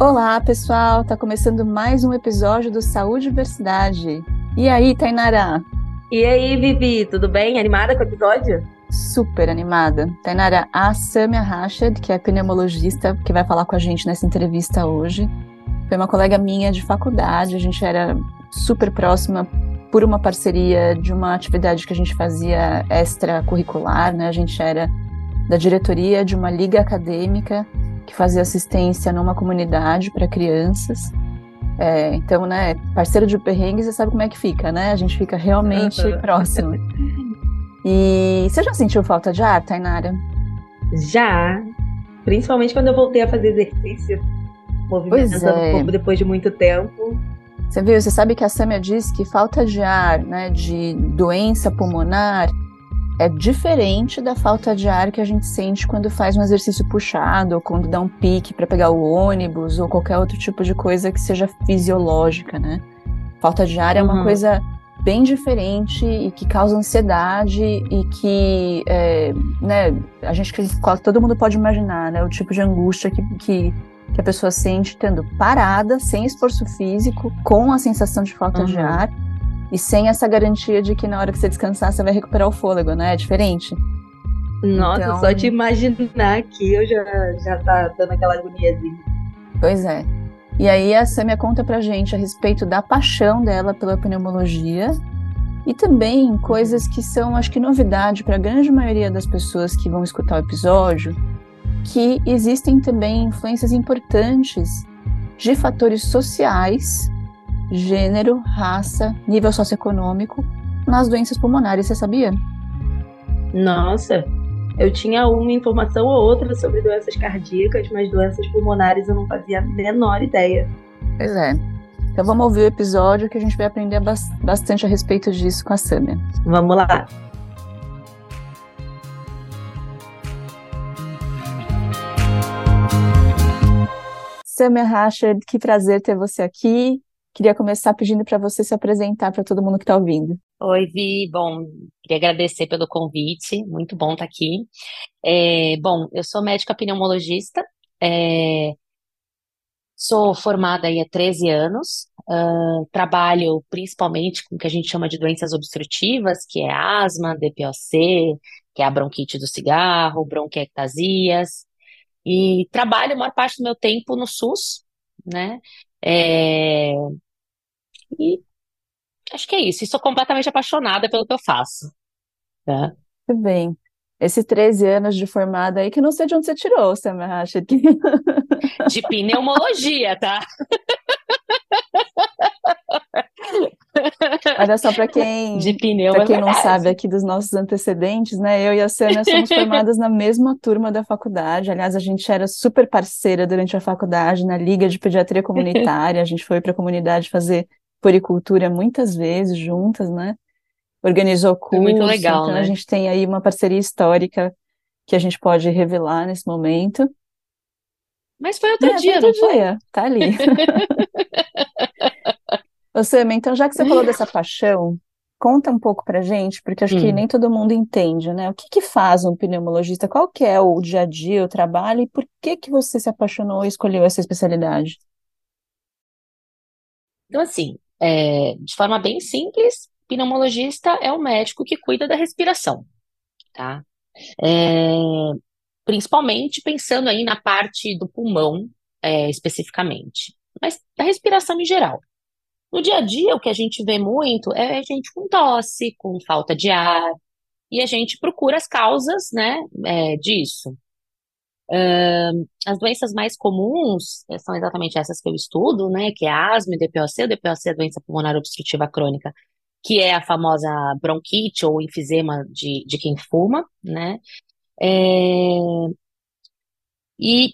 Olá, pessoal! Tá começando mais um episódio do Saúde e Diversidade. E aí, Tainara? E aí, Vivi, tudo bem? Animada com o episódio? Super animada. Tainara, a Samia Rashid, que é pneumologista, que vai falar com a gente nessa entrevista hoje, foi uma colega minha de faculdade, a gente era super próxima por uma parceria de uma atividade que a gente fazia extracurricular, né? A gente era da diretoria de uma liga acadêmica que fazia assistência numa comunidade para crianças. É, então, né, parceiro de perrengue, você sabe como é que fica, né? A gente fica realmente uhum. próximo. E você já sentiu falta de ar, Tainara? Já. Principalmente quando eu voltei a fazer exercício, movimentando é. o corpo depois de muito tempo. Você viu, você sabe que a Samia disse que falta de ar, né, de doença pulmonar, é diferente da falta de ar que a gente sente quando faz um exercício puxado, ou quando dá um pique para pegar o ônibus, ou qualquer outro tipo de coisa que seja fisiológica, né? Falta de ar é uma uhum. coisa bem diferente e que causa ansiedade e que, é, né, a gente, todo mundo pode imaginar, né, o tipo de angústia que, que, que a pessoa sente tendo parada, sem esforço físico, com a sensação de falta uhum. de ar e sem essa garantia de que na hora que você descansar você vai recuperar o fôlego, né? É diferente. Nossa, então... só de imaginar aqui eu já, já tá dando aquela agoniazinha. Pois é. E aí a Samia conta pra gente a respeito da paixão dela pela pneumologia e também coisas que são, acho que novidade para a grande maioria das pessoas que vão escutar o episódio, que existem também influências importantes de fatores sociais gênero, raça, nível socioeconômico nas doenças pulmonares, você sabia? Nossa, eu tinha uma informação ou outra sobre doenças cardíacas, mas doenças pulmonares eu não fazia a menor ideia. Pois é. Então vamos ouvir o episódio que a gente vai aprender bastante a respeito disso com a Samia. Vamos lá. Samia Rashid, que prazer ter você aqui. Queria começar pedindo para você se apresentar para todo mundo que está ouvindo. Oi, Vi. Bom, queria agradecer pelo convite. Muito bom estar tá aqui. É, bom, eu sou médica pneumologista. É, sou formada aí há 13 anos. Uh, trabalho principalmente com o que a gente chama de doenças obstrutivas, que é asma, DPOC, que é a bronquite do cigarro, bronquiectasias. E trabalho a maior parte do meu tempo no SUS, né? É... E acho que é isso. E sou completamente apaixonada pelo que eu faço. Tá? Muito bem. Esses 13 anos de formada aí, que não sei de onde você tirou, você me acha que... De pneumologia, tá? Olha só, para quem, de pneu, pra é quem é não sabe aqui dos nossos antecedentes, né? Eu e a Sânia somos formadas na mesma turma da faculdade. Aliás, a gente era super parceira durante a faculdade, na Liga de Pediatria Comunitária. A gente foi para a comunidade fazer poricultura muitas vezes juntas, né? Organizou curso. muito legal, então né? a gente tem aí uma parceria histórica que a gente pode revelar nesse momento. Mas foi outro é, dia, outro não dia. Foi? Tá ali. Ô, Sam, então já que você falou dessa paixão, conta um pouco pra gente, porque acho hum. que nem todo mundo entende, né? O que que faz um pneumologista? Qual que é o dia a dia, o trabalho, e por que que você se apaixonou e escolheu essa especialidade? Então, assim, é, de forma bem simples, pneumologista é o médico que cuida da respiração, tá? É, principalmente pensando aí na parte do pulmão, é, especificamente, mas da respiração em geral. No dia a dia, o que a gente vê muito é a gente com tosse, com falta de ar, e a gente procura as causas, né, é, disso. Uh, as doenças mais comuns eh, são exatamente essas que eu estudo, né, que é asma e DPOC. O DPOC é a doença pulmonar obstrutiva crônica, que é a famosa bronquite ou enfisema de, de quem fuma, né. É, e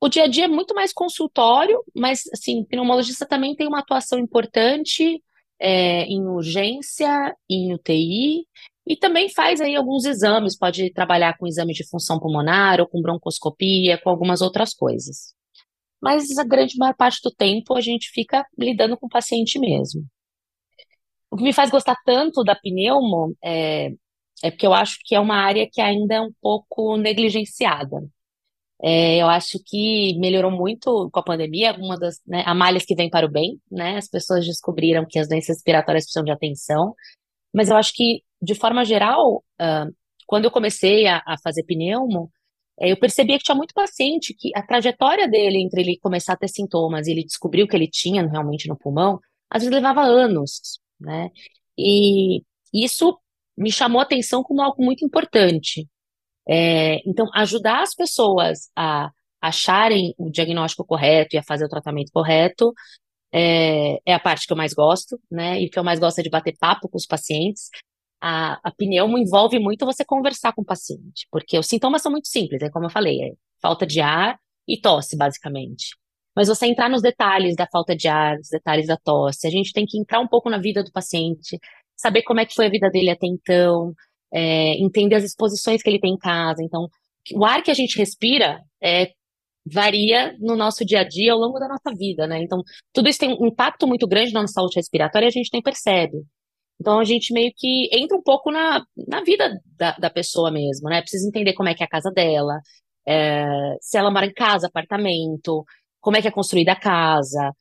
o dia a dia é muito mais consultório, mas, assim, pneumologista também tem uma atuação importante é, em urgência, em UTI, e também faz aí alguns exames, pode trabalhar com exame de função pulmonar ou com broncoscopia, com algumas outras coisas. Mas a grande maior parte do tempo a gente fica lidando com o paciente mesmo. O que me faz gostar tanto da pneumo é, é porque eu acho que é uma área que ainda é um pouco negligenciada. É, eu acho que melhorou muito com a pandemia, uma das né, malhas que vem para o bem, né? As pessoas descobriram que as doenças respiratórias precisam de atenção, mas eu acho que, de forma geral, uh, quando eu comecei a, a fazer pneumo, é, eu percebia que tinha muito paciente que a trajetória dele entre ele começar a ter sintomas e ele descobriu que ele tinha realmente no pulmão, às vezes levava anos, né? E isso me chamou a atenção como algo muito importante. É, então, ajudar as pessoas a acharem o diagnóstico correto e a fazer o tratamento correto é, é, a parte que eu mais gosto, né? E o que eu mais gosto é de bater papo com os pacientes. A, a envolve muito você conversar com o paciente, porque os sintomas são muito simples, é como eu falei, é falta de ar e tosse, basicamente. Mas você entrar nos detalhes da falta de ar, nos detalhes da tosse, a gente tem que entrar um pouco na vida do paciente, saber como é que foi a vida dele até então, é, entender as exposições que ele tem em casa. Então, o ar que a gente respira é, varia no nosso dia a dia ao longo da nossa vida, né? Então, tudo isso tem um impacto muito grande na nossa saúde respiratória e a gente nem percebe. Então, a gente meio que entra um pouco na, na vida da, da pessoa mesmo, né? Precisa entender como é que é a casa dela, é, se ela mora em casa, apartamento, como é que é construída a casa,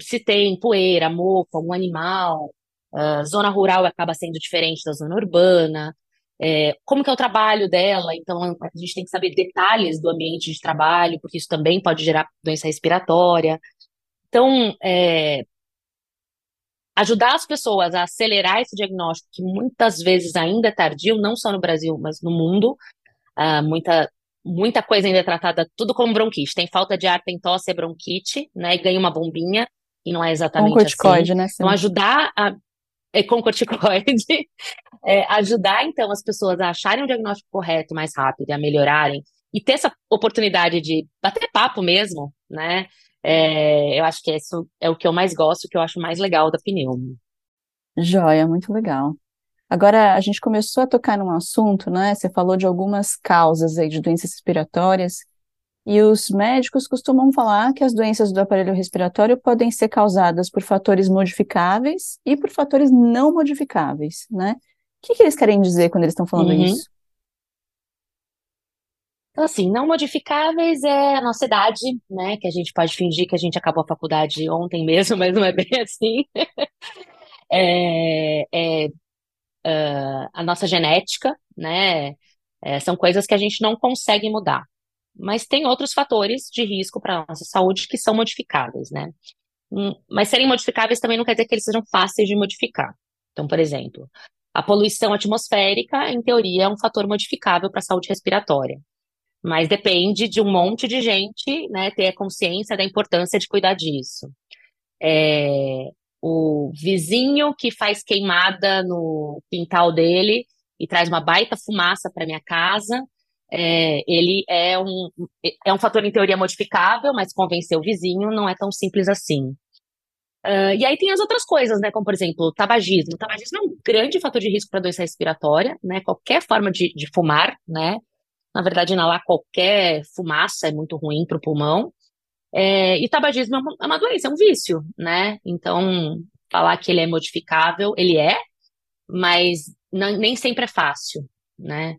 se tem poeira, mofo, algum animal, uh, zona rural acaba sendo diferente da zona urbana, é, como que é o trabalho dela, então a gente tem que saber detalhes do ambiente de trabalho, porque isso também pode gerar doença respiratória. Então, é, ajudar as pessoas a acelerar esse diagnóstico, que muitas vezes ainda é tardio, não só no Brasil, mas no mundo, uh, muita, muita coisa ainda é tratada tudo como bronquite. Tem falta de ar, tem tosse, é bronquite, né? E ganha uma bombinha, e não é exatamente Com corticoide, assim. né? Então, ajudar a, com corticoide, é, ajudar então as pessoas a acharem o diagnóstico correto mais rápido a melhorarem, e ter essa oportunidade de bater papo mesmo, né? É, eu acho que isso é o que eu mais gosto, o que eu acho mais legal da pneumo. Joia, muito legal. Agora, a gente começou a tocar num assunto, né? Você falou de algumas causas aí de doenças respiratórias e os médicos costumam falar que as doenças do aparelho respiratório podem ser causadas por fatores modificáveis e por fatores não modificáveis, né? O que, que eles querem dizer quando eles estão falando Uhum. isso? Então, assim, não modificáveis é a nossa idade, né? Que a gente pode fingir que a gente acabou a faculdade ontem mesmo, mas não é bem assim. É, é, ah, a nossa genética, né? É, são coisas que a gente não consegue mudar. Mas tem outros fatores de risco para a nossa saúde que são modificáveis, né? Hum, Mas serem modificáveis também não quer dizer que eles sejam fáceis de modificar. Então, por exemplo, a poluição atmosférica, em teoria, é um fator modificável para a saúde respiratória. Mas depende de um monte de gente, né, ter a consciência da importância de cuidar disso. É, o vizinho que faz queimada no quintal dele e traz uma baita fumaça para minha casa, é, ele é um, é um fator em teoria modificável, mas convencer o vizinho não é tão simples assim. Ah, e aí tem as outras coisas, né? Como, por exemplo, tabagismo. O tabagismo é um grande fator de risco para doença respiratória, né? Qualquer forma de, de fumar, né? Na verdade, inalar qualquer fumaça é muito ruim para o pulmão. É, e tabagismo é uma, é uma doença, é um vício, né? Então, falar que ele é modificável, ele é, mas não- nem sempre é fácil, né?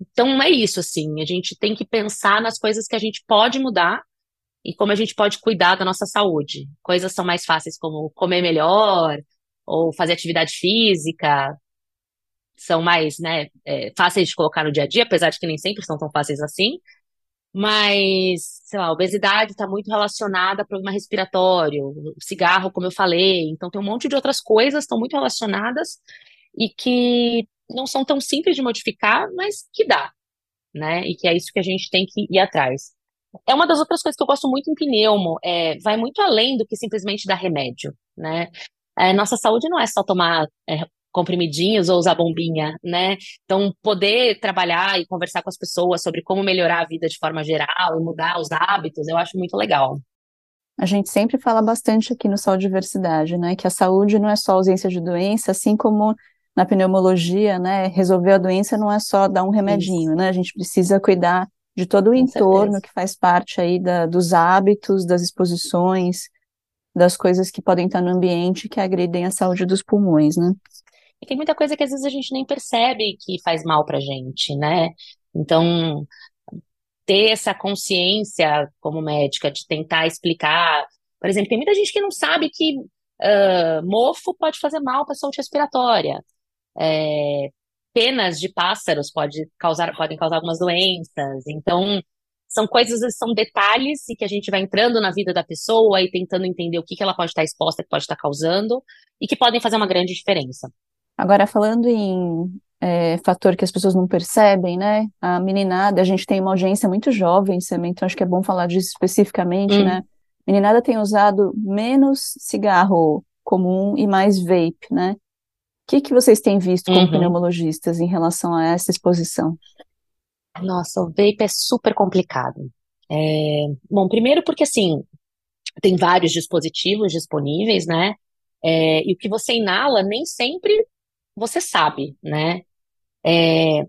Então é isso, assim, a gente tem que pensar nas coisas que a gente pode mudar e como a gente pode cuidar da nossa saúde. Coisas são mais fáceis como comer melhor ou fazer atividade física, são mais, né, é, fáceis de colocar no dia a dia, apesar de que nem sempre são tão fáceis assim. Mas, sei lá, a obesidade está muito relacionada a problema respiratório, cigarro, como eu falei. Então, tem um monte de outras coisas que estão muito relacionadas e que não são tão simples de modificar, mas que dá, né? E que é isso que a gente tem que ir atrás. É uma das outras coisas que eu gosto muito em pneumo, é, vai muito além do que simplesmente dar remédio, né? É, nossa saúde não é só tomar é, comprimidinhos ou usar bombinha, né? Então, poder trabalhar e conversar com as pessoas sobre como melhorar a vida de forma geral e mudar os hábitos, eu acho muito legal. A gente sempre fala bastante aqui no Saúde Diversidade, né? Que a saúde não é só ausência de doença, assim como na pneumologia, né? Resolver a doença não é só dar um remedinho, né? A gente precisa cuidar de todo o Com entorno certeza. que faz parte aí da, dos hábitos, das exposições, das coisas que podem estar no ambiente que agridem a saúde dos pulmões, né? E tem muita coisa que às vezes a gente nem percebe que faz mal pra gente, né? Então, ter essa consciência como médica de tentar explicar. Por exemplo, tem muita gente que não sabe que uh, mofo pode fazer mal para a saúde respiratória. É, penas de pássaros pode causar, podem causar algumas doenças. Então, são coisas, são detalhes e que a gente vai entrando na vida da pessoa e tentando entender o que, que ela pode estar exposta, que pode estar causando, e que podem fazer uma grande diferença. Agora, falando em é, fator que as pessoas não percebem, né? A meninada, a gente tem uma audiência muito jovem também, então acho que é bom falar disso especificamente, hum. né? Meninada tem usado menos cigarro comum e mais vape, né? O que, que vocês têm visto como uhum. pneumologistas em relação a essa exposição? Nossa, o vape é super complicado. É, bom, primeiro porque assim, tem vários dispositivos disponíveis, né? É, e o que você inala nem sempre você sabe, né? É,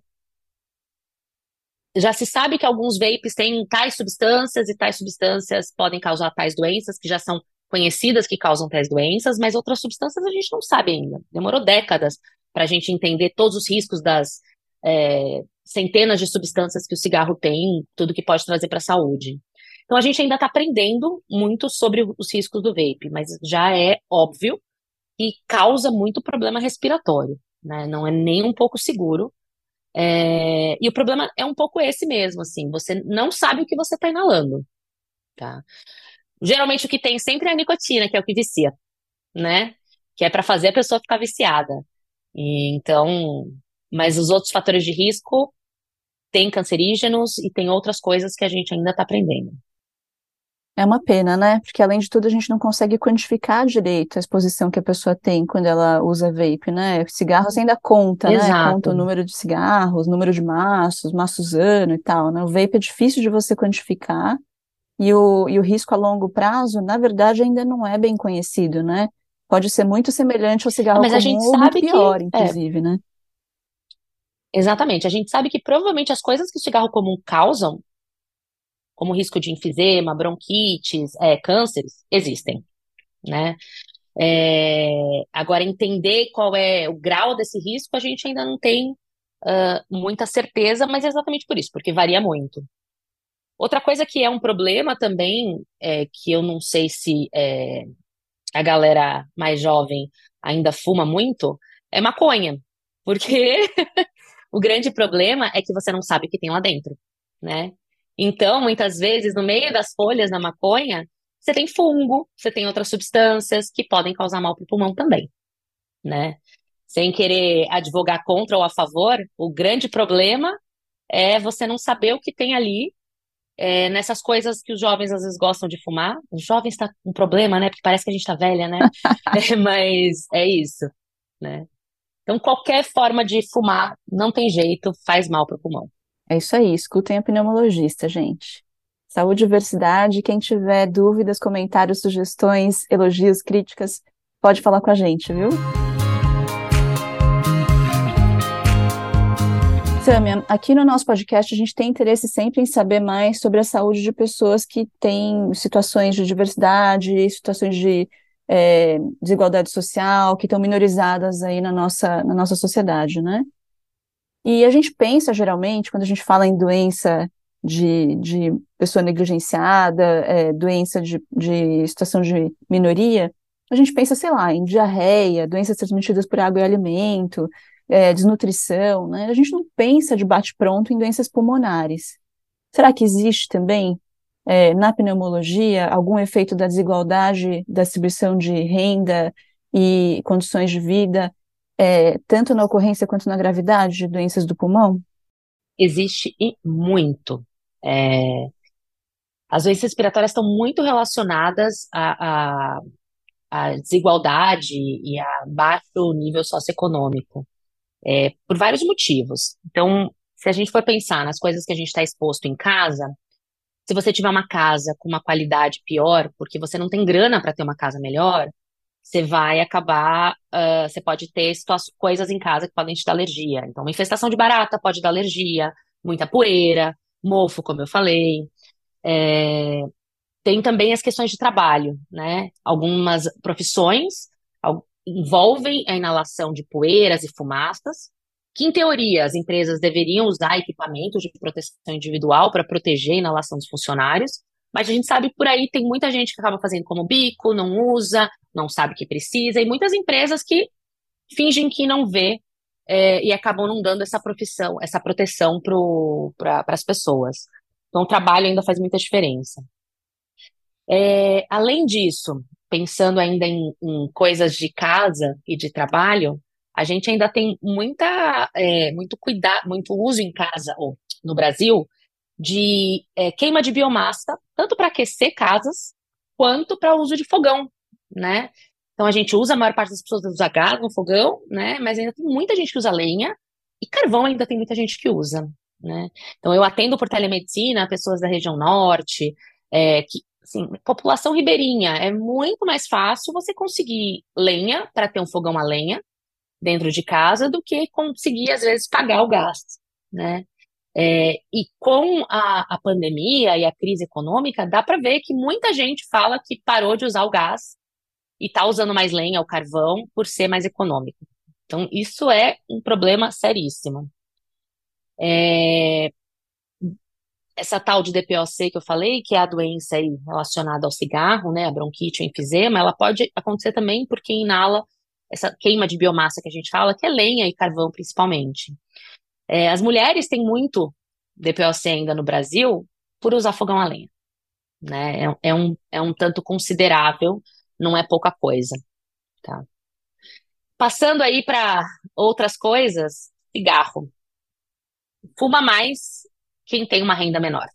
já se sabe que alguns vapes têm tais substâncias e tais substâncias podem causar tais doenças, que já são conhecidas que causam tais doenças, mas outras substâncias a gente não sabe ainda. Demorou décadas para a gente entender todos os riscos das é, centenas de substâncias que o cigarro tem, tudo que pode trazer para a saúde. Então a gente ainda está aprendendo muito sobre os riscos do vape, mas já é óbvio que causa muito problema respiratório, né? Não é nem um pouco seguro. É... E o problema é um pouco esse mesmo, assim, você não sabe o que você está inalando, tá? Geralmente o que tem sempre é a nicotina, que é o que vicia, né? Que é para fazer a pessoa ficar viciada. E, então, mas os outros fatores de risco tem cancerígenos e tem outras coisas que a gente ainda está aprendendo. É uma pena, né? Porque além de tudo a gente não consegue quantificar direito a exposição que a pessoa tem quando ela usa vape, né? Cigarros ainda conta, Exato. né? Conta o número de cigarros, número de maços, maços ano e tal, né? O vape é difícil de você quantificar e o, e o risco a longo prazo, na verdade, ainda não é bem conhecido, né? Pode ser muito semelhante ao cigarro Mas comum a gente ou sabe pior, que, é. inclusive, é. né? Exatamente. A gente sabe que provavelmente as coisas que o cigarro comum causam, como risco de enfisema, bronquites, é, cânceres, existem, né? É, agora, entender qual é o grau desse risco, a gente ainda não tem uh, muita certeza, mas é exatamente por isso, porque varia muito. Outra coisa que é um problema também, é, que eu não sei se é, a galera mais jovem ainda fuma muito, é maconha. Porque O grande problema é que você não sabe o que tem lá dentro, né? Então, muitas vezes, no meio das folhas da maconha, você tem fungo, você tem outras substâncias que podem causar mal para o pulmão também, né? Sem querer advogar contra ou a favor, o grande problema é você não saber o que tem ali é, nessas coisas que os jovens às vezes gostam de fumar. Os jovens tá com um problema, né? Porque parece que a gente tá velha, né? é, mas é isso, né? Então, qualquer forma de fumar, não tem jeito, faz mal para o pulmão. É isso aí, escutem a pneumologista, gente. Saúde e diversidade, quem tiver dúvidas, comentários, sugestões, elogios, críticas, pode falar com a gente, viu? Samia, aqui no nosso podcast a gente tem interesse sempre em saber mais sobre a saúde de pessoas que têm situações de diversidade, situações de é, desigualdade social, que estão minorizadas aí na nossa, na nossa sociedade, né? E a gente pensa, geralmente, quando a gente fala em doença de, de pessoa negligenciada, é, doença de, de situação de minoria, a gente pensa, sei lá, em diarreia, doenças transmitidas por água e alimento, é, desnutrição, né? A gente não pensa de bate-pronto em doenças pulmonares. Será que existe também é, na pneumologia algum efeito da desigualdade da distribuição de renda e condições de vida, é, tanto na ocorrência quanto na gravidade de doenças do pulmão? Existe e muito. É, as doenças respiratórias estão muito relacionadas à, à, à desigualdade e a baixo nível socioeconômico, é, por vários motivos. Então, se a gente for pensar nas coisas que a gente está exposto em casa, se você tiver uma casa com uma qualidade pior, porque você não tem grana para ter uma casa melhor, você vai acabar, uh, você pode ter coisas em casa que podem te dar alergia. Então, uma infestação de barata pode dar alergia, muita poeira, mofo, como eu falei. É, tem também as questões de trabalho, né? Algumas profissões envolvem a inalação de poeiras e fumaças, que, em teoria, as empresas deveriam usar equipamentos de proteção individual para proteger a inalação dos funcionários, mas a gente sabe por aí tem muita gente que acaba fazendo como bico, não usa, não sabe que precisa, e muitas empresas que fingem que não vê é, e acabam não dando essa profissão, essa proteção para as pessoas. Então, o trabalho ainda faz muita diferença. É, além disso, pensando ainda em, em, coisas de casa e de trabalho, a gente ainda tem muita, é, muito cuidado, muito uso em casa, ou no Brasil, de é, queima de biomassa, tanto para aquecer casas, quanto para uso de fogão, né? Então a gente usa, a maior parte das pessoas usa gás no fogão, né? Mas ainda tem muita gente que usa lenha, e carvão ainda tem muita gente que usa, né? Então eu atendo por telemedicina pessoas da região norte, é, que assim, população ribeirinha, é muito mais fácil você conseguir lenha para ter um fogão a lenha dentro de casa do que conseguir, às vezes, pagar o gasto, né? É, e com a, a pandemia e a crise econômica, dá para ver que muita gente fala que parou de usar o gás e está usando mais lenha ou carvão por ser mais econômico. Então, isso é um problema seríssimo. É, essa tal de DPOC que eu falei, que é a doença relacionada ao cigarro, né, a bronquite, o enfisema, ela pode acontecer também porque inala essa queima de biomassa que a gente fala, que é lenha e carvão principalmente. É, as mulheres têm muito DPOC ainda no Brasil por usar fogão a lenha. Né? É, é, um, é um tanto considerável, não é pouca coisa. Tá? Passando aí para outras coisas, cigarro. Fuma mais quem tem uma renda menor.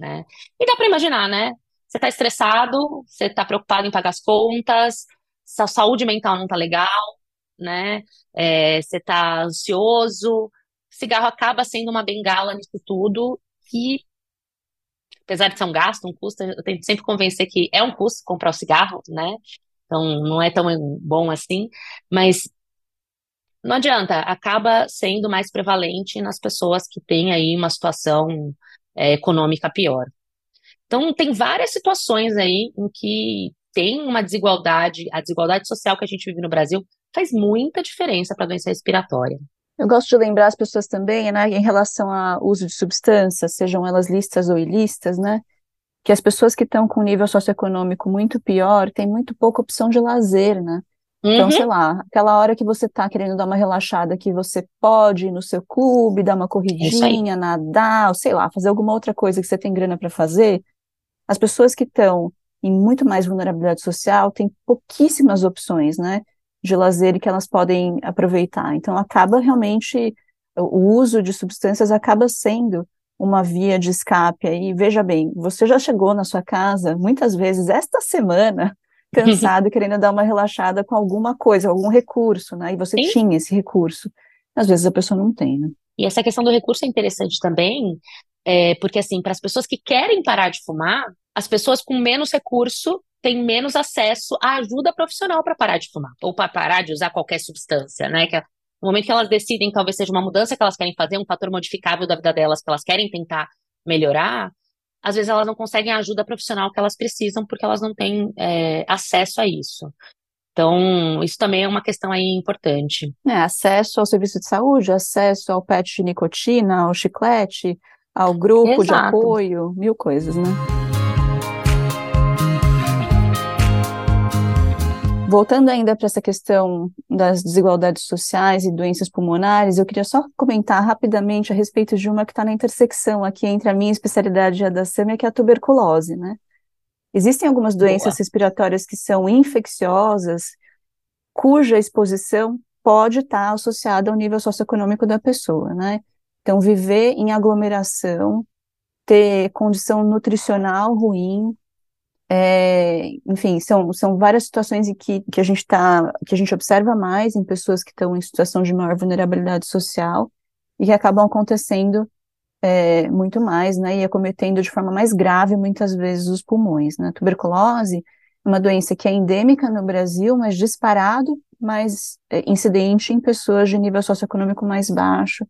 Né? E dá para imaginar, né? Você está estressado, você está preocupado em pagar as contas, sua saúde mental não está legal, né? É, você está ansioso. Cigarro acaba sendo uma bengala nisso tudo que, apesar de ser um gasto, um custo, eu tento sempre convencer que é um custo comprar o cigarro, né? Então, não é tão bom assim, mas não adianta, acaba sendo mais prevalente nas pessoas que têm aí uma situação é, econômica pior. Então, tem várias situações aí em que tem uma desigualdade, a desigualdade social que a gente vive no Brasil faz muita diferença para a doença respiratória. Eu gosto de lembrar as pessoas também, né, em relação ao uso de substâncias, sejam elas listas ou ilícitas, né, que as pessoas que estão com nível socioeconômico muito pior têm muito pouca opção de lazer, né? Então, uhum. sei lá, aquela hora que você está querendo dar uma relaxada, que você pode ir no seu clube, dar uma corridinha, nadar, ou sei lá, fazer alguma outra coisa que você tem grana para fazer, as pessoas que estão em muito mais vulnerabilidade social têm pouquíssimas opções, né, de lazer que elas podem aproveitar. Então, acaba realmente, o uso de substâncias acaba sendo uma via de escape aí. Veja bem, você já chegou na sua casa muitas vezes esta semana cansado, querendo dar uma relaxada com alguma coisa, algum recurso, né? E você Sim. tinha esse recurso. Às vezes a pessoa não tem, né? E essa questão do recurso é interessante também, é, porque assim, para as pessoas que querem parar de fumar, as pessoas com menos recurso têm menos acesso à ajuda profissional para parar de fumar, ou para parar de usar qualquer substância, né? Que no momento que elas decidem, talvez seja uma mudança que elas querem fazer, um fator modificável da vida delas que elas querem tentar melhorar, às vezes elas não conseguem a ajuda profissional que elas precisam porque elas não têm é, acesso a isso. Então, isso também é uma questão aí importante. É, acesso ao serviço de saúde, acesso ao PET de nicotina, ao chiclete, ao grupo Exato. de apoio, mil coisas, né? Voltando ainda para essa questão das desigualdades sociais e doenças pulmonares, eu queria só comentar rapidamente a respeito de uma que está na intersecção aqui entre a minha especialidade e a da SAMIA, que é a tuberculose, né? Existem algumas doenças Boa. respiratórias que são infecciosas, cuja exposição pode estar tá associada ao nível socioeconômico da pessoa, né? Então, viver em aglomeração, ter condição nutricional ruim, é, enfim, são, são várias situações em que, que a gente tá, que a gente observa mais em pessoas que estão em situação de maior vulnerabilidade social e que acabam acontecendo é, muito mais, né, e acometendo de forma mais grave muitas vezes os pulmões, né. Tuberculose é uma doença que é endêmica no Brasil, mas disparado mais é, incidente em pessoas de nível socioeconômico mais baixo,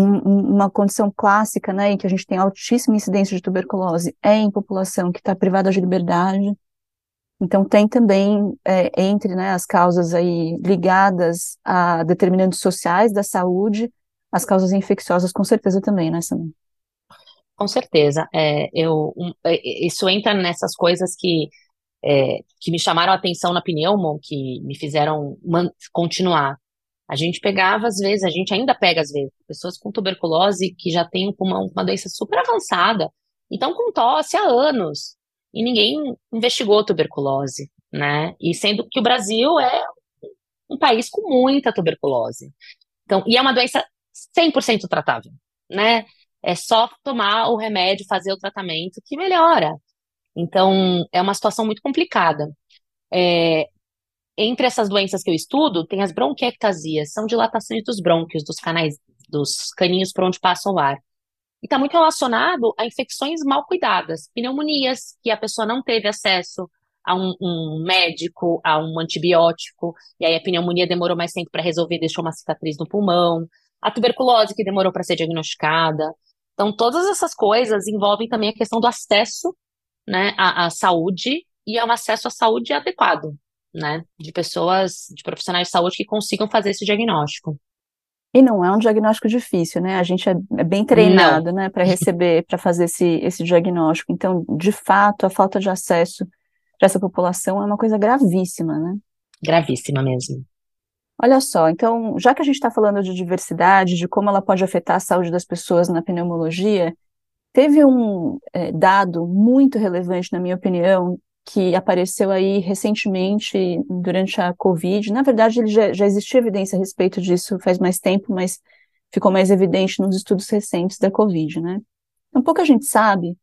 um, uma condição clássica, né, em que a gente tem altíssima incidência de tuberculose, é em população que está privada de liberdade, Então tem também é, entre né, as causas aí ligadas a determinantes sociais da saúde, as causas infecciosas com certeza também, né, Samir? Com certeza. É, eu, um, é, isso entra nessas coisas que, é, que me chamaram a atenção na pneumo, que me fizeram continuar. A gente pegava, às vezes, a gente ainda pega, às vezes, pessoas com tuberculose que já têm uma, uma doença super avançada, então com tosse há anos, e ninguém investigou tuberculose, né? E sendo que o Brasil é um país com muita tuberculose. Então, e é uma doença 100% tratável, né? É só tomar o remédio, fazer o tratamento que melhora. Então, é uma situação muito complicada. É, entre essas doenças que eu estudo, tem as bronquiectasias, são dilatações dos brônquios, dos canais, dos caninhos por onde passa o ar. E está muito relacionado a infecções mal cuidadas, pneumonias, que a pessoa não teve acesso a um, um médico, a um antibiótico, e aí a pneumonia demorou mais tempo para resolver, deixou uma cicatriz no pulmão, a tuberculose que demorou para ser diagnosticada. Então, todas essas coisas envolvem também a questão do acesso né, à, à saúde e ao acesso à saúde adequado, né, de pessoas, de profissionais de saúde que consigam fazer esse diagnóstico. E não é um diagnóstico difícil, né? A gente é, é bem treinado, não. né, para receber, para fazer esse, esse diagnóstico. Então, de fato, a falta de acesso para essa população é uma coisa gravíssima, né? Gravíssima mesmo. Olha só, então, já que a gente está falando de diversidade, de como ela pode afetar a saúde das pessoas na pneumologia, teve um é, dado muito relevante, na minha opinião, que apareceu aí recentemente durante a Covid. Na verdade, ele já, já existia evidência a respeito disso faz mais tempo, mas ficou mais evidente nos estudos recentes da Covid, né? Um pouco a gente sabe,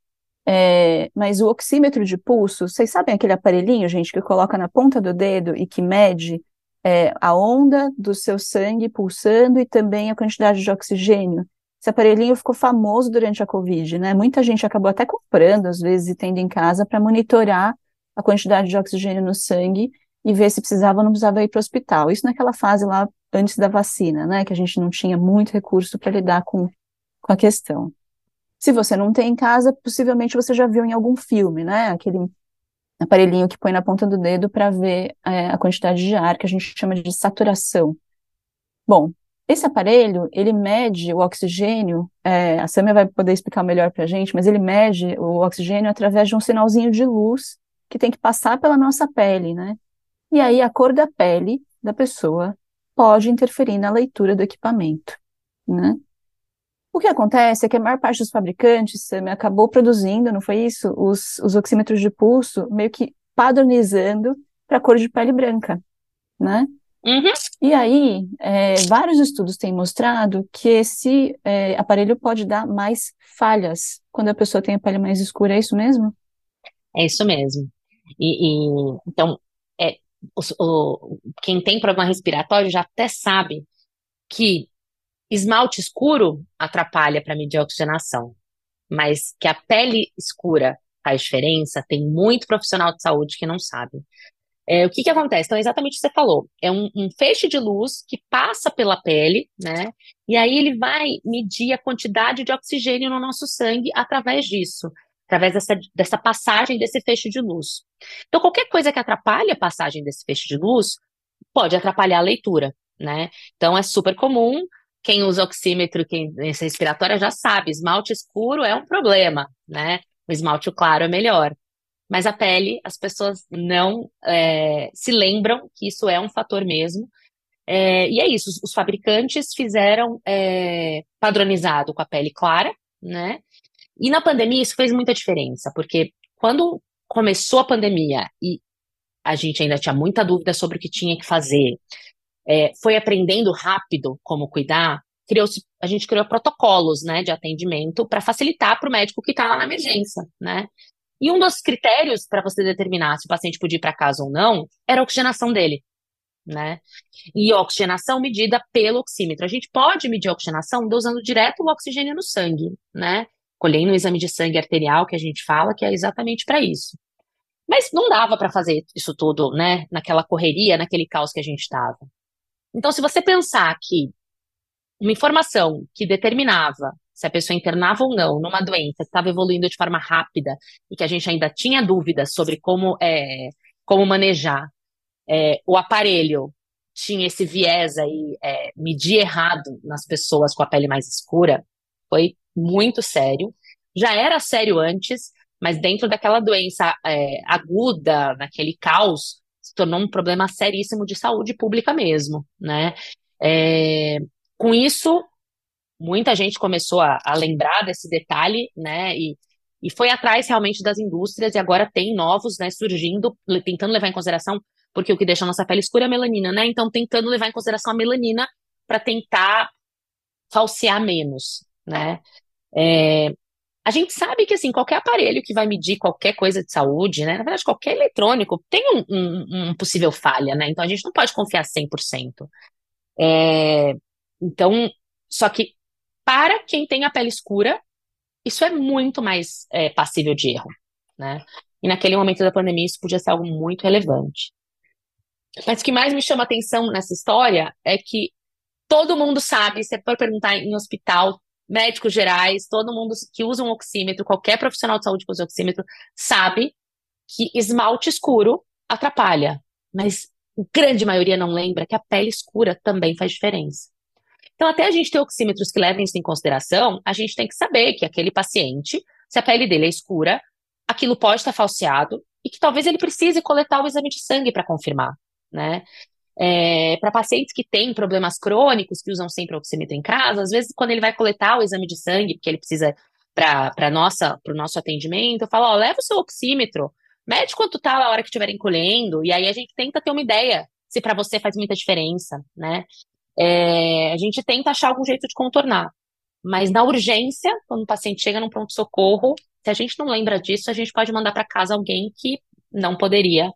é, mas o oxímetro de pulso, vocês sabem aquele aparelhinho, gente, que coloca na ponta do dedo e que mede é, a onda do seu sangue pulsando e também a quantidade de oxigênio. Esse aparelhinho ficou famoso durante a Covid, né? Muita gente acabou até comprando, às vezes, e tendo em casa para monitorar a quantidade de oxigênio no sangue e ver se precisava ou não precisava ir para o hospital. Isso naquela fase lá antes da vacina, né? Que a gente não tinha muito recurso para lidar com, com a questão. Se você não tem em casa, possivelmente você já viu em algum filme, né? Aquele aparelhinho que põe na ponta do dedo para ver é, a quantidade de ar que a gente chama de saturação. Bom, esse aparelho, ele mede o oxigênio, é, a Samia vai poder explicar melhor para a gente, mas ele mede o oxigênio através de um sinalzinho de luz que tem que passar pela nossa pele, né? E aí a cor da pele da pessoa pode interferir na leitura do equipamento, né? O que acontece é que a maior parte dos fabricantes acabou produzindo, não foi isso? Os, os oxímetros de pulso meio que padronizando para cor de pele branca, né? Uhum. E aí, é, vários estudos têm mostrado que esse é, aparelho pode dar mais falhas quando a pessoa tem a pele mais escura, é isso mesmo? É isso mesmo. E, e então, é, o, o, quem tem problema respiratório já até sabe que Esmalte escuro atrapalha para medir a oxigenação, mas que a pele escura faz diferença, tem muito profissional de saúde que não sabe. É, o que, que acontece? Então, é exatamente o que você falou. É um, um, feixe de luz que passa pela pele, né? E aí ele vai medir a quantidade de oxigênio no nosso sangue através disso, através dessa, dessa passagem desse feixe de luz. Então, qualquer coisa que atrapalhe a passagem desse feixe de luz pode atrapalhar a leitura, né? Então, é super comum quem usa oxímetro, quem essa respiratória já sabe, esmalte escuro é um problema, né? O esmalte claro é melhor. Mas a pele, as pessoas não é, se lembram que isso é um fator mesmo. É, e é isso, os, fabricantes fizeram é, padronizado com a pele clara, né? E na pandemia isso fez muita diferença, porque quando começou a pandemia e a gente ainda tinha muita dúvida sobre o que tinha que fazer, é, foi aprendendo rápido como cuidar, criou a gente criou protocolos né, de atendimento para facilitar para o médico que está lá na emergência, né? E um dos critérios para você determinar se o paciente podia ir para casa ou não era a oxigenação dele, né? E oxigenação medida pelo oxímetro. A gente pode medir a oxigenação dosando direto o oxigênio no sangue, né? Colhendo o exame de sangue arterial que a gente fala, que é exatamente para isso. Mas não dava para fazer isso tudo, né? Naquela correria, naquele caos que a gente estava. Então, se você pensar que uma informação que determinava se a pessoa internava ou não numa doença que estava evoluindo de forma rápida e que a gente ainda tinha dúvidas sobre como é, como manejar. É, o aparelho tinha esse viés aí, é, medir errado nas pessoas com a pele mais escura, foi muito sério. Já era sério antes, mas dentro daquela doença é, aguda, naquele caos, se tornou um problema seríssimo de saúde pública mesmo, né? É, com isso, muita gente começou a, a, lembrar desse detalhe, né? E, e foi atrás realmente das indústrias, e agora tem novos, né, surgindo, tentando levar em consideração, porque o que deixa a nossa pele escura é a melanina, né? Então, tentando levar em consideração a melanina para tentar falsear menos, né? É, a gente sabe que, assim, qualquer aparelho que vai medir qualquer coisa de saúde, né? Na verdade, qualquer eletrônico tem um, um, um possível falha, né? Então, a gente não pode confiar 100%. É, então, só que para quem tem a pele escura, isso é muito mais é, passível de erro, né? E naquele momento da pandemia, isso podia ser algo muito relevante. Mas o que mais me chama atenção nessa história é que todo mundo sabe, você pode perguntar em hospital, médicos gerais, todo mundo que usa um oxímetro, qualquer profissional de saúde que usa oxímetro, sabe que esmalte escuro atrapalha. Mas a grande maioria não lembra que a pele escura também faz diferença. Então, até a gente ter oxímetros que levem isso em consideração, a gente tem que saber que aquele paciente, se a pele dele é escura, aquilo pode estar falseado e que talvez ele precise coletar o exame de sangue para confirmar, né? É, para pacientes que têm problemas crônicos, que usam sempre oxímetro em casa, às vezes quando ele vai coletar o exame de sangue, porque ele precisa para nossa para o nosso atendimento, eu falo, ó, leva o seu oxímetro, mede quanto tá na hora que estiver encolhendo, e aí a gente tenta ter uma ideia se para você faz muita diferença, né? É, a gente tenta achar algum jeito de contornar. Mas na urgência, quando o paciente chega num pronto-socorro, se a gente não lembra disso, a gente pode mandar para casa alguém que não poderia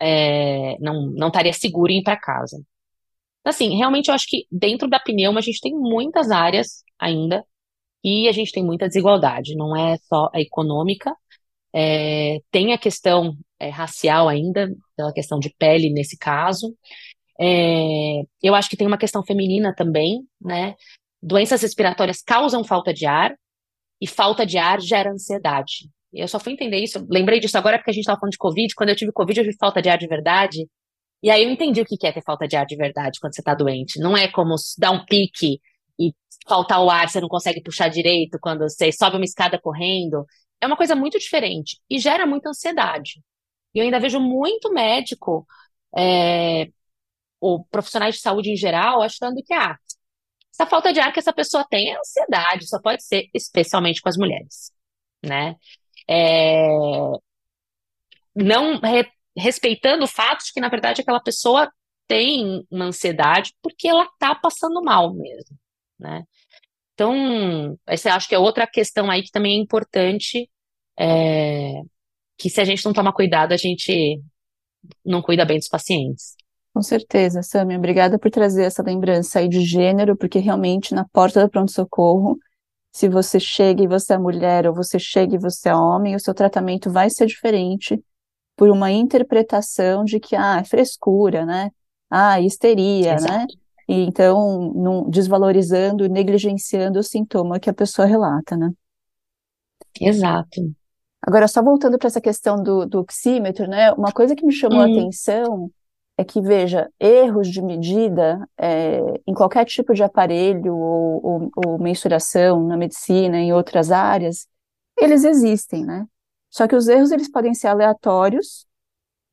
é, não, não estaria seguro ir para casa. Assim, realmente eu acho que dentro da pneuma a gente tem muitas áreas ainda e a gente tem muita desigualdade, não é só a econômica, é, tem a questão é, racial ainda, pela questão de pele nesse caso. É, eu acho que tem uma questão feminina também, né? Doenças respiratórias causam falta de ar e falta de ar gera ansiedade. Eu só fui entender isso, lembrei disso agora porque a gente estava falando de Covid. Quando eu tive Covid, eu tive falta de ar de verdade. E aí eu entendi o que é ter falta de ar de verdade quando você está doente. Não é como dar um pique e faltar o ar, você não consegue puxar direito quando você sobe uma escada correndo. É uma coisa muito diferente e gera muita ansiedade. E eu ainda vejo muito médico, é, ou profissionais de saúde em geral, achando que, ah, essa falta de ar que essa pessoa tem é ansiedade, só pode ser especialmente com as mulheres, né? É, não re, respeitando o fato de que, na verdade, aquela pessoa tem uma ansiedade porque ela está passando mal mesmo, né? Então, essa acho que é outra questão aí que também é importante, é, que se a gente não tomar cuidado, a gente não cuida bem dos pacientes. Com certeza, Sami, obrigada por trazer essa lembrança aí de gênero, porque realmente na porta do pronto-socorro se você chega e você é mulher ou você chega e você é homem, o seu tratamento vai ser diferente por uma interpretação de que, ah, é frescura, né? Ah, histeria, né? Exato. né? E então, não, desvalorizando, negligenciando o sintoma que a pessoa relata, né? Exato. Agora, só voltando para essa questão do, do oxímetro, né? Uma coisa que me chamou a hum. atenção é que, veja, erros de medida é, em qualquer tipo de aparelho ou, ou, ou, mensuração na medicina, em outras áreas, eles existem, né? Só que os erros, eles podem ser aleatórios,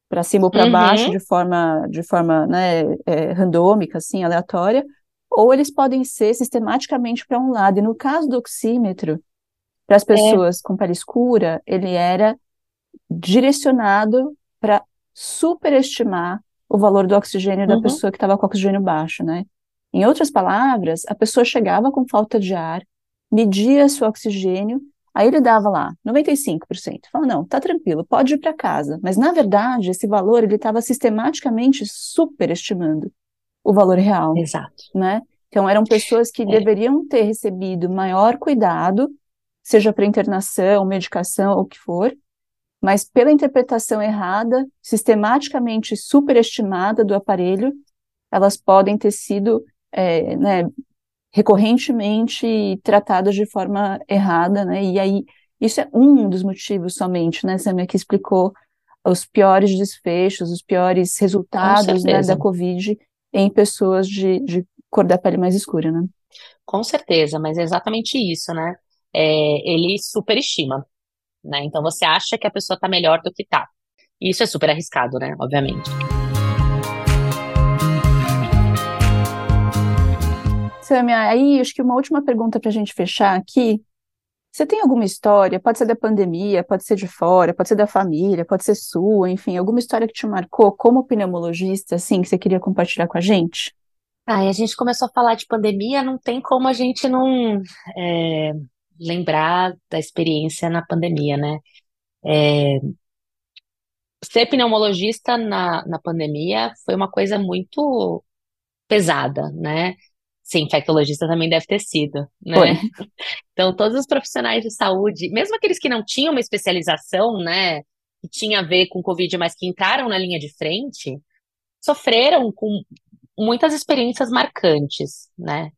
para cima ou para uhum. baixo, de forma, de forma né, é, randômica, assim, aleatória, ou eles podem ser sistematicamente para um lado. E no caso do oxímetro, para as é. pessoas é. com pele escura, ele era direcionado para superestimar o valor do oxigênio uhum. da pessoa que estava com oxigênio baixo, né? Em outras palavras, a pessoa chegava com falta de ar, media seu oxigênio, aí ele dava lá 95%. Fala, não, tá tranquilo, pode ir para casa. Mas na verdade, esse valor ele estava sistematicamente superestimando o valor real. Exato. Né? Então eram pessoas que é. deveriam ter recebido maior cuidado, seja para internação, medicação ou o que for, mas pela interpretação errada, sistematicamente superestimada do aparelho, elas podem ter sido é, né, recorrentemente tratadas de forma errada, né? E aí isso é um dos motivos somente, né? Samia que explicou os piores desfechos, os piores resultados né, da Covid em pessoas de, de cor da pele mais escura, né? Com certeza, mas é exatamente isso, né? É, ele superestima, né? Então você acha que a pessoa tá melhor do que tá. E isso é super arriscado, né? Obviamente. Samia, aí acho que uma última pergunta para a gente fechar aqui. Você tem alguma história, pode ser da pandemia, pode ser de fora, pode ser da família, pode ser sua, enfim, alguma história que te marcou como pneumologista, assim, que você queria compartilhar com a gente? Ah, a gente começou a falar de pandemia, não tem como a gente não é, lembrar da experiência na pandemia, né? É, ser pneumologista na, na pandemia foi uma coisa muito pesada, né? Sim, infectologista também deve ter sido, né? Foi. Então, todos os profissionais de saúde, mesmo aqueles que não tinham uma especialização, né, que tinha a ver com Covid, mas que entraram na linha de frente, sofreram com muitas experiências marcantes, né?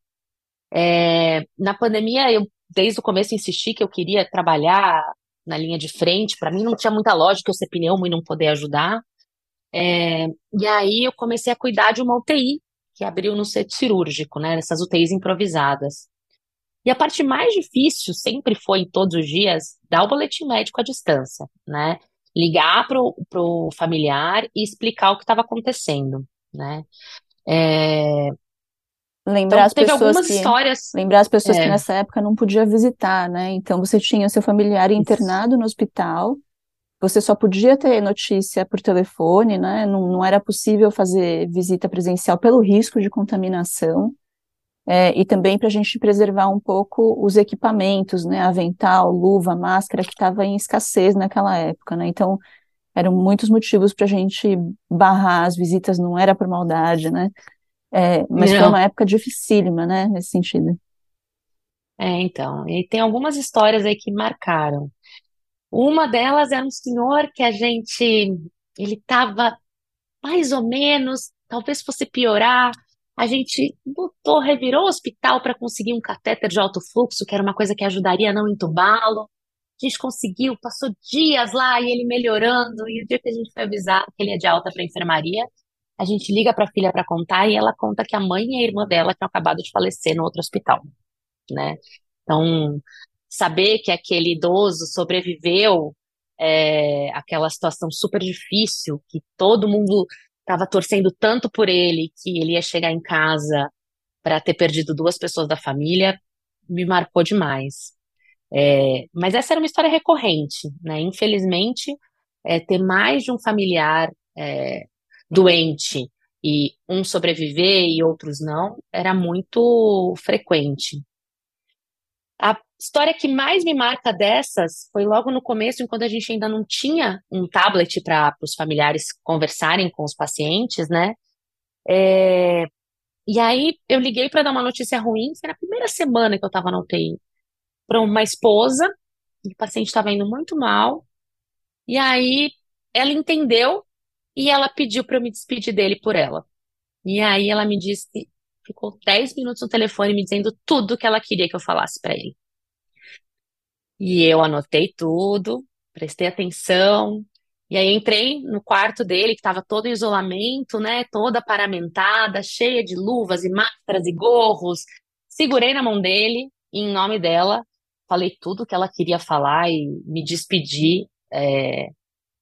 É, na pandemia, eu desde o começo insisti que eu queria trabalhar na linha de frente. Para mim, não tinha muita lógica eu ser pneumo e não poder ajudar. É, e aí eu comecei a cuidar de uma UTI que abriu no centro cirúrgico, né? Nessas UTIs improvisadas. E a parte mais difícil sempre foi, todos os dias, dar o boletim médico à distância, né? Ligar pro, pro familiar e explicar o que estava acontecendo, né? É... Lembrar então, as pessoas que, histórias. Lembrar as pessoas é. que nessa época não podia visitar, né? Então você tinha seu familiar internado Isso. no hospital você só podia ter notícia por telefone, né? Não, não era possível fazer visita presencial pelo risco de contaminação. É, e também para a gente preservar um pouco os equipamentos, né? Avental, luva, máscara, que estava em escassez naquela época, né? Então, eram muitos motivos para a gente barrar as visitas, não era por maldade, né? É, mas não. foi uma época dificílima, né? Nesse sentido. É, então, e tem algumas histórias aí que marcaram. Uma delas era um senhor que a gente, ele estava mais ou menos, talvez fosse piorar. A gente botou, revirou o hospital para conseguir um catéter de alto fluxo, que era uma coisa que ajudaria a não entubá-lo. A gente conseguiu, passou dias lá e ele melhorando. E o dia que a gente foi avisar que ele é de alta para enfermaria, a gente liga para a filha para contar e ela conta que a mãe e a irmã dela tinham acabado de falecer no outro hospital, né? Então, saber que aquele idoso sobreviveu é, aquela situação super difícil, que todo mundo estava torcendo tanto por ele, que ele ia chegar em casa para ter perdido duas pessoas da família, me marcou demais. É, mas essa era uma história recorrente, né? Infelizmente, é, ter mais de um familiar é, doente e um sobreviver e outros não era muito frequente. A história que mais me marca dessas foi logo no começo, quando a gente ainda não tinha um tablet para os familiares conversarem com os pacientes, né? É, e aí eu liguei para dar uma notícia ruim, foi na primeira semana que eu estava na UTI, para uma esposa, e o paciente estava indo muito mal, e aí ela entendeu e ela pediu para eu me despedir dele por ela. E aí ela me disse, ficou 10 minutos no telefone me dizendo tudo que ela queria que eu falasse para ele. E eu anotei tudo, prestei atenção, e aí entrei no quarto dele, que estava todo em isolamento, né? Toda paramentada, cheia de luvas e máscaras e gorros. Segurei na mão dele, e em nome dela, falei tudo que ela queria falar e me despedi. É,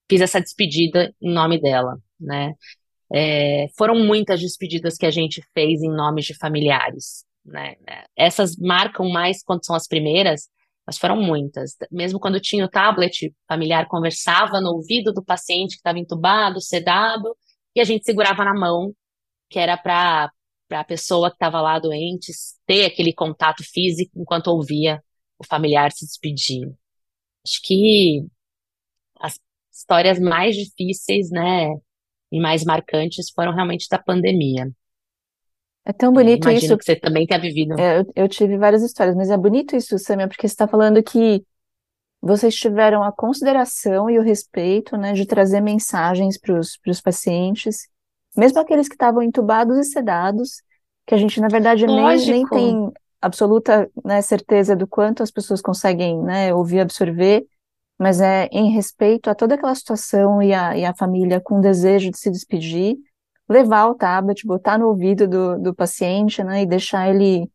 fiz essa despedida em nome dela, né? É, foram muitas despedidas que a gente fez em nomes de familiares, né? Essas marcam mais quando são as primeiras, mas foram muitas. Mesmo quando tinha o tablet, o familiar conversava no ouvido do paciente que estava entubado, sedado, e a gente segurava na mão, que era para a pessoa que estava lá doente ter aquele contato físico enquanto ouvia o familiar se despedir. Acho que histórias mais difíceis, né, e mais marcantes foram realmente da pandemia. É tão bonito Imagino isso. que você também tenha vivido. É, eu, eu tive várias histórias, mas é bonito isso, Samia, porque você está falando que vocês tiveram a consideração e o respeito, né, de trazer mensagens para os pacientes, mesmo aqueles que estavam entubados e sedados, que a gente, na verdade, nem, nem tem absoluta né, certeza do quanto as pessoas conseguem né, ouvir e absorver, mas é em respeito a toda aquela situação e a, e a família com desejo de se despedir, levar o tablet, botar no ouvido do, do paciente, né, e deixar ele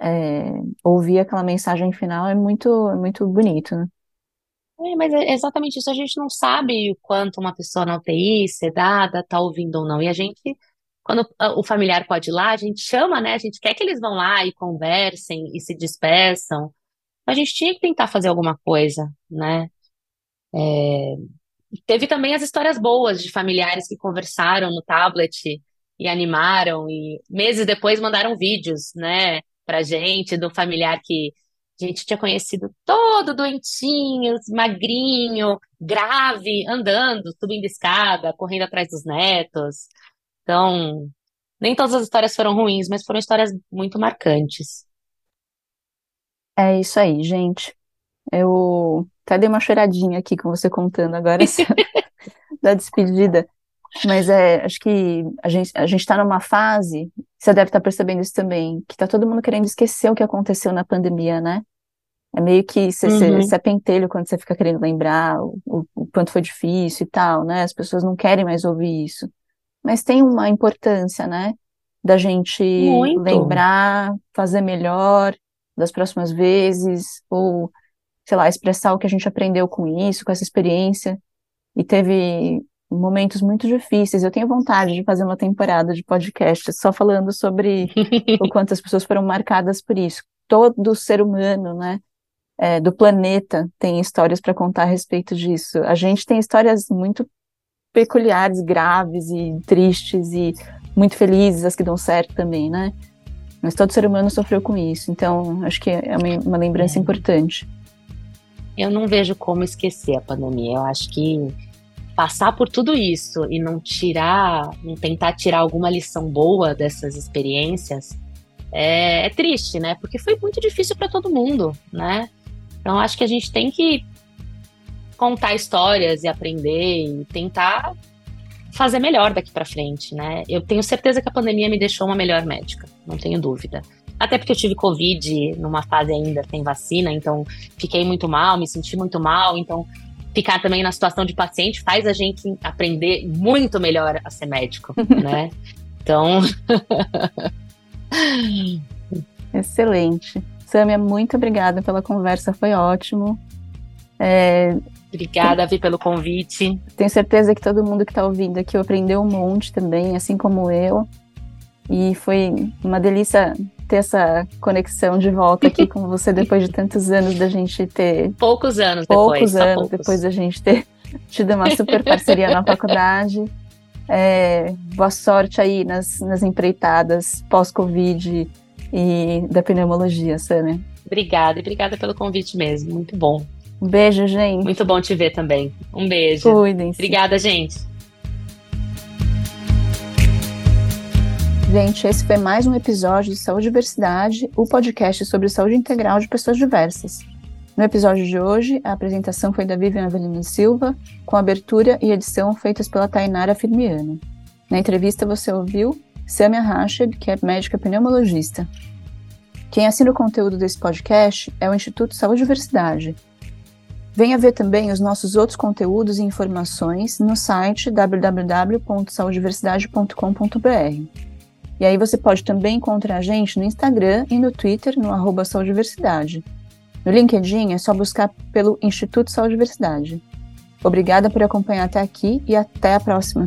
é, ouvir aquela mensagem final é muito, muito bonito, né? É, mas é exatamente isso. A gente não sabe o quanto uma pessoa na UTI, sedada, tá ouvindo ou não. E a gente, quando o familiar pode ir lá, a gente chama, né? A gente quer que eles vão lá e conversem e se despeçam. A gente tinha que tentar fazer alguma coisa, né? É... Teve também as histórias boas de familiares que conversaram no tablet e animaram, e meses depois mandaram vídeos, né, pra gente, do familiar que a gente tinha conhecido todo doentinho, magrinho, grave, andando, subindo escada, correndo atrás dos netos. Então, nem todas as histórias foram ruins, mas foram histórias muito marcantes. É isso aí, gente. Eu até dei uma choradinha aqui com você contando agora da despedida. Mas é, acho que a gente, a gente tá numa fase, você deve estar tá percebendo isso também, que tá todo mundo querendo esquecer o que aconteceu na pandemia, né? É meio que você uhum. é pentelho quando você fica querendo lembrar o, o, o, quanto foi difícil e tal, né? As pessoas não querem mais ouvir isso. Mas tem uma importância, né? Da gente Muito. lembrar, fazer melhor das próximas vezes, ou, sei lá, expressar o que a gente aprendeu com isso, com essa experiência. E teve momentos muito difíceis. Eu tenho vontade de fazer uma temporada de podcast só falando sobre o quanto as pessoas foram marcadas por isso. Todo ser humano, né, é, do planeta tem histórias para contar a respeito disso. A gente tem histórias muito peculiares, graves e tristes e muito felizes, as que dão certo também, né? Mas todo ser humano sofreu com isso. Então, acho que é uma, uma lembrança é. importante. Eu não vejo como esquecer a pandemia. Eu acho que passar por tudo isso e não tirar, não tentar tirar alguma lição boa dessas experiências é, é triste, né? Porque foi muito difícil para todo mundo, né? Então acho que a gente tem que contar histórias e aprender e tentar fazer melhor daqui para frente, né? Eu tenho certeza que a pandemia me deixou uma melhor médica, não tenho dúvida. Até porque eu tive Covid numa fase ainda sem vacina, então fiquei muito mal, me senti muito mal, então ficar também na situação de paciente faz a gente aprender muito melhor a ser médico, né? Então. Excelente. Samia, muito obrigada pela conversa, foi ótimo. É... Obrigada, Vi, pelo convite. Tenho certeza que todo mundo que está ouvindo aqui aprendeu um monte também, assim como eu. E foi uma delícia ter essa conexão de volta aqui com você depois de tantos anos da gente ter. Poucos anos poucos depois. Poucos anos depois da gente ter tido uma super parceria na faculdade. É, boa sorte aí nas, nas empreitadas pós-Covid e da pneumologia, Sânia. Obrigada, e obrigada pelo convite mesmo. Muito bom. Um beijo, gente. Muito bom te ver também. Um beijo. Cuidem-se. Obrigada, gente. Gente, esse foi mais um episódio de Saúde e Diversidade, o podcast sobre saúde integral de pessoas diversas. No episódio de hoje, a apresentação foi da Vivian Avelino Silva, com abertura e edição feitas pela Tainara Firmiano. Na entrevista você ouviu Samia Rashid, que é médica pneumologista. Quem assina o conteúdo desse podcast é o Instituto Saúde e Diversidade. Venha ver também os nossos outros conteúdos e informações no site www.saudediversidade.com.br. E aí você pode também encontrar a gente no Instagram e no Twitter, no arroba Saudiversidade. No LinkedIn é só buscar pelo Instituto Saúde Diversidade. Obrigada por acompanhar até aqui e até a próxima.